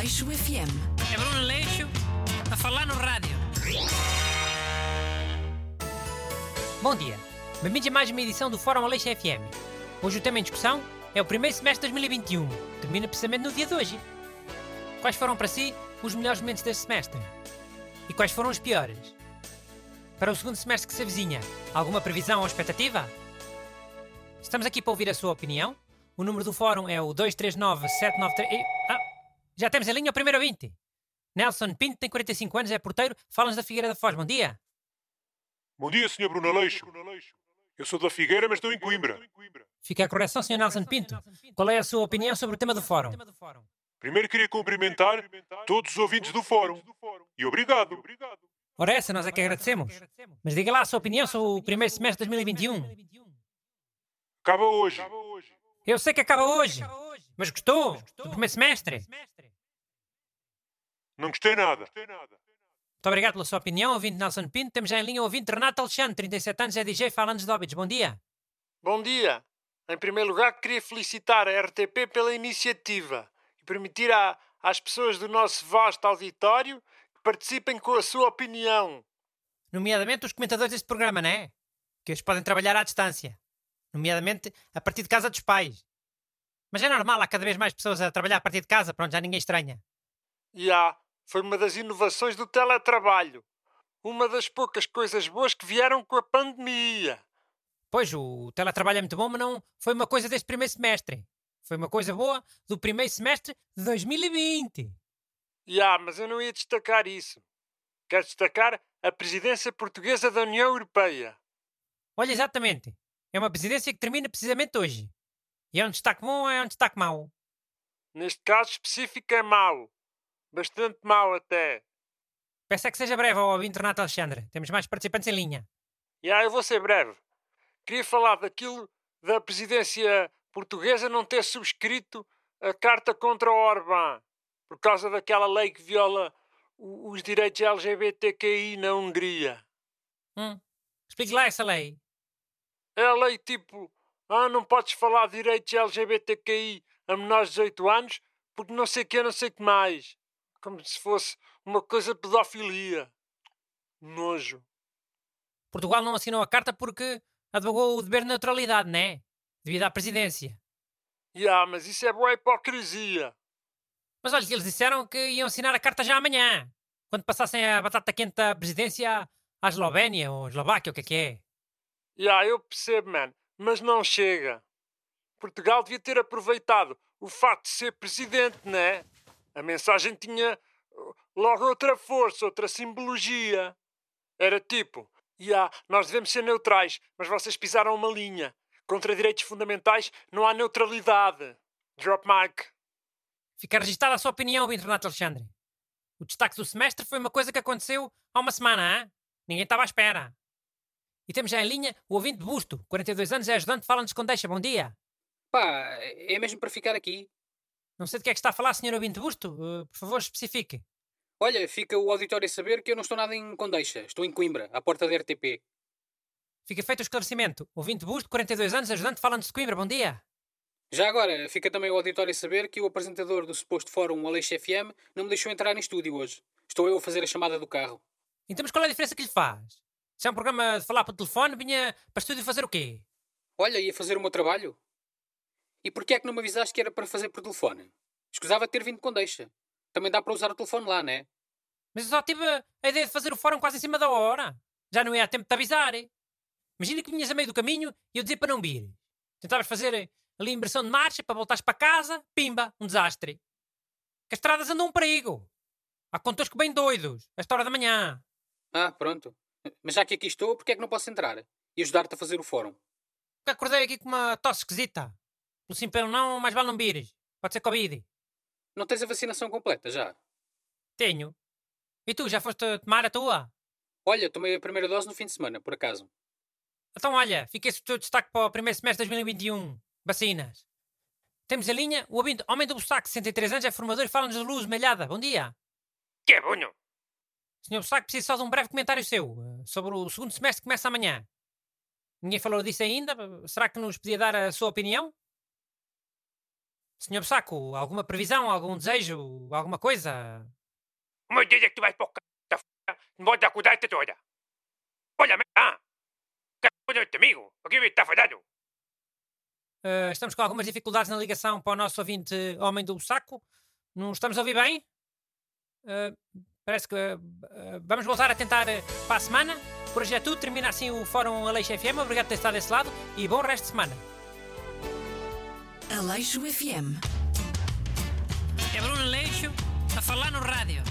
Aleixo FM. É Bruno Leixo a falar no rádio. Bom dia. Bem-vindos a mais uma edição do Fórum Aleixo FM. Hoje o tema em discussão é o primeiro semestre de 2021. Termina precisamente no dia de hoje. Quais foram para si os melhores momentos deste semestre? E quais foram os piores? Para o segundo semestre que se avizinha, alguma previsão ou expectativa? Estamos aqui para ouvir a sua opinião. O número do fórum é o 239 793. e- Ah, já temos em linha o primeiro ouvinte. Nelson Pinto tem 45 anos, é porteiro, fala-nos da Figueira da Foz. Bom dia. Bom dia, Sr. Bruno Aleixo. Eu sou da Figueira, mas estou em Coimbra. Fica a correção, Sr. Nelson Pinto. Qual é a sua opinião sobre o tema do fórum? Primeiro queria cumprimentar todos os ouvintes do Fórum. E obrigado. Ora, essa nós é que agradecemos. Mas diga lá a sua opinião sobre o primeiro semestre de 2021. Acaba hoje. Eu sei que acaba hoje, mas gostou do primeiro semestre? Não gostei nada. Muito obrigado pela sua opinião, ouvinte Nelson Pinto. Temos já em linha o ouvinte Renato Alexandre, 37 anos, é DJ, fala-nos de Óbidos. Bom dia. Bom dia. Em primeiro lugar, queria felicitar a RTP pela iniciativa e permitir à- às pessoas do nosso vasto auditório que participem com a sua opinião. Nomeadamente os comentadores deste programa, não é? Que eles podem trabalhar à distância. Nomeadamente a partir de casa dos pais. Mas é normal, há cada vez mais pessoas a trabalhar a partir de casa, pronto, já ninguém estranha. E há, foi uma das inovações do teletrabalho. Uma das poucas coisas boas que vieram com a pandemia. Pois, o teletrabalho é muito bom, mas não foi uma coisa deste primeiro semestre. Foi uma coisa boa do primeiro semestre de 2020. E há, mas eu não ia destacar isso. Quero destacar a presidência portuguesa da União Europeia. Olha, exatamente. É uma presidência que termina precisamente hoje. E é um destaque bom ou é um destaque mau? Neste caso específico é mau. Bastante mau até. Peço é que seja breve ao ouvinte Renato Alexandre. Temos mais participantes em linha. E ah, eu vou ser breve. Queria falar daquilo da presidência portuguesa não ter subscrito a carta contra o Orbán por causa daquela lei que viola os direitos LGBTQI na Hungria. Hum. Explique lá essa lei. É a lei tipo, ah, não podes falar de direitos LGBTQI a menores de 18 anos porque não sei o que, não sei o que mais. Como se fosse uma coisa de pedofilia. Nojo. Portugal não assinou a carta porque advogou o dever de neutralidade, não é? Devido à presidência. E ah, mas isso é boa hipocrisia. Mas olha, eles disseram que iam assinar a carta já amanhã. Quando passassem a batata quente da presidência à Eslovénia ou Eslováquia, o que é que é? Já, eu percebo, man, mas não chega. Portugal devia ter aproveitado o facto de ser presidente, né? A mensagem tinha uh, logo outra força, outra simbologia. Era tipo, já, nós devemos ser neutrais, mas vocês pisaram uma linha. Contra direitos fundamentais não há neutralidade. Drop mic. Fica registada a sua opinião, ouvinte Renato Alexandre. O destaque do semestre foi uma coisa que aconteceu há uma semana, hã? Ninguém estava à espera. E temos já em linha o ouvinte de Busto, 42 anos, é ajudante, fala-nos com deixa. Bom dia. Pá, é mesmo para ficar aqui. Não sei de que é que está a falar, senhor ouvinte Busto. Uh, por favor, especifique. Olha, fica o auditório a saber que eu não estou nada em Condeixa. Estou em Coimbra, à porta da RTP. Fica feito o esclarecimento. Ouvinte Busto, 42 anos, ajudante, fala-nos de Coimbra. Bom dia. Já agora, fica também o auditório a saber que o apresentador do suposto fórum Aleixo FM não me deixou entrar em estúdio hoje. Estou eu a fazer a chamada do carro. Então, mas qual é a diferença que lhe faz? Se é um programa de falar por telefone, vinha para estúdio fazer o quê? Olha, ia fazer o meu trabalho. E porquê é que não me avisaste que era para fazer por telefone? Escusava ter vindo de Condeixa. Também dá para usar o telefone lá, né? Mas eu só tive a ideia de fazer o fórum quase em cima da hora. Já não ia a tempo de te avisar. eh? Imagina que vinhas a meio do caminho e eu dizia para não vir. Tentavas fazer ali a inversão de marcha para voltares para casa, pimba, um desastre. Que as estradas andam um perigo. Há condutores que bem doidos, a esta hora da manhã. Ah, pronto. Mas já que aqui estou, porquê é que não posso entrar? E ajudar-te a fazer o fórum? Porque acordei aqui com uma tosse esquisita. Pelo sim pelo não, mais vale não vires. Pode ser Covid. Não tens a vacinação completa já? Tenho. E tu, já foste tomar a tua? Olha, tomei a primeira dose no fim de semana, por acaso. Então, olha, fica esse o teu destaque para o primeiro semestre de 2021. Vacinas. Temos a linha o ouvinte Homem do Bussaco, 63 anos, é formador e fala-nos de luz malhada. Bom dia. Que é bunho? Senhor Bussaco, preciso só de um breve comentário seu eh, sobre o segundo semestre que começa amanhã. Ninguém falou disso ainda. Será que nos podia dar a sua opinião? Senhor Saco, alguma previsão, algum desejo, alguma coisa? Uma dia que tu vais para o c... da f... não vou dar cuidado toda. Olha, ah, que amigo, aqui está falhado. Uh, estamos com algumas dificuldades na ligação para o nosso ouvinte Homem do Saco. Não estamos a ouvir bem? Uh, parece que uh, vamos voltar a tentar para a semana. Por hoje é tudo. Termina assim o Fórum Aleixo FM. Obrigado por ter estado desse lado e bom resto de semana. Aleixo FM. É Bruno Aleixo a falar no rádio.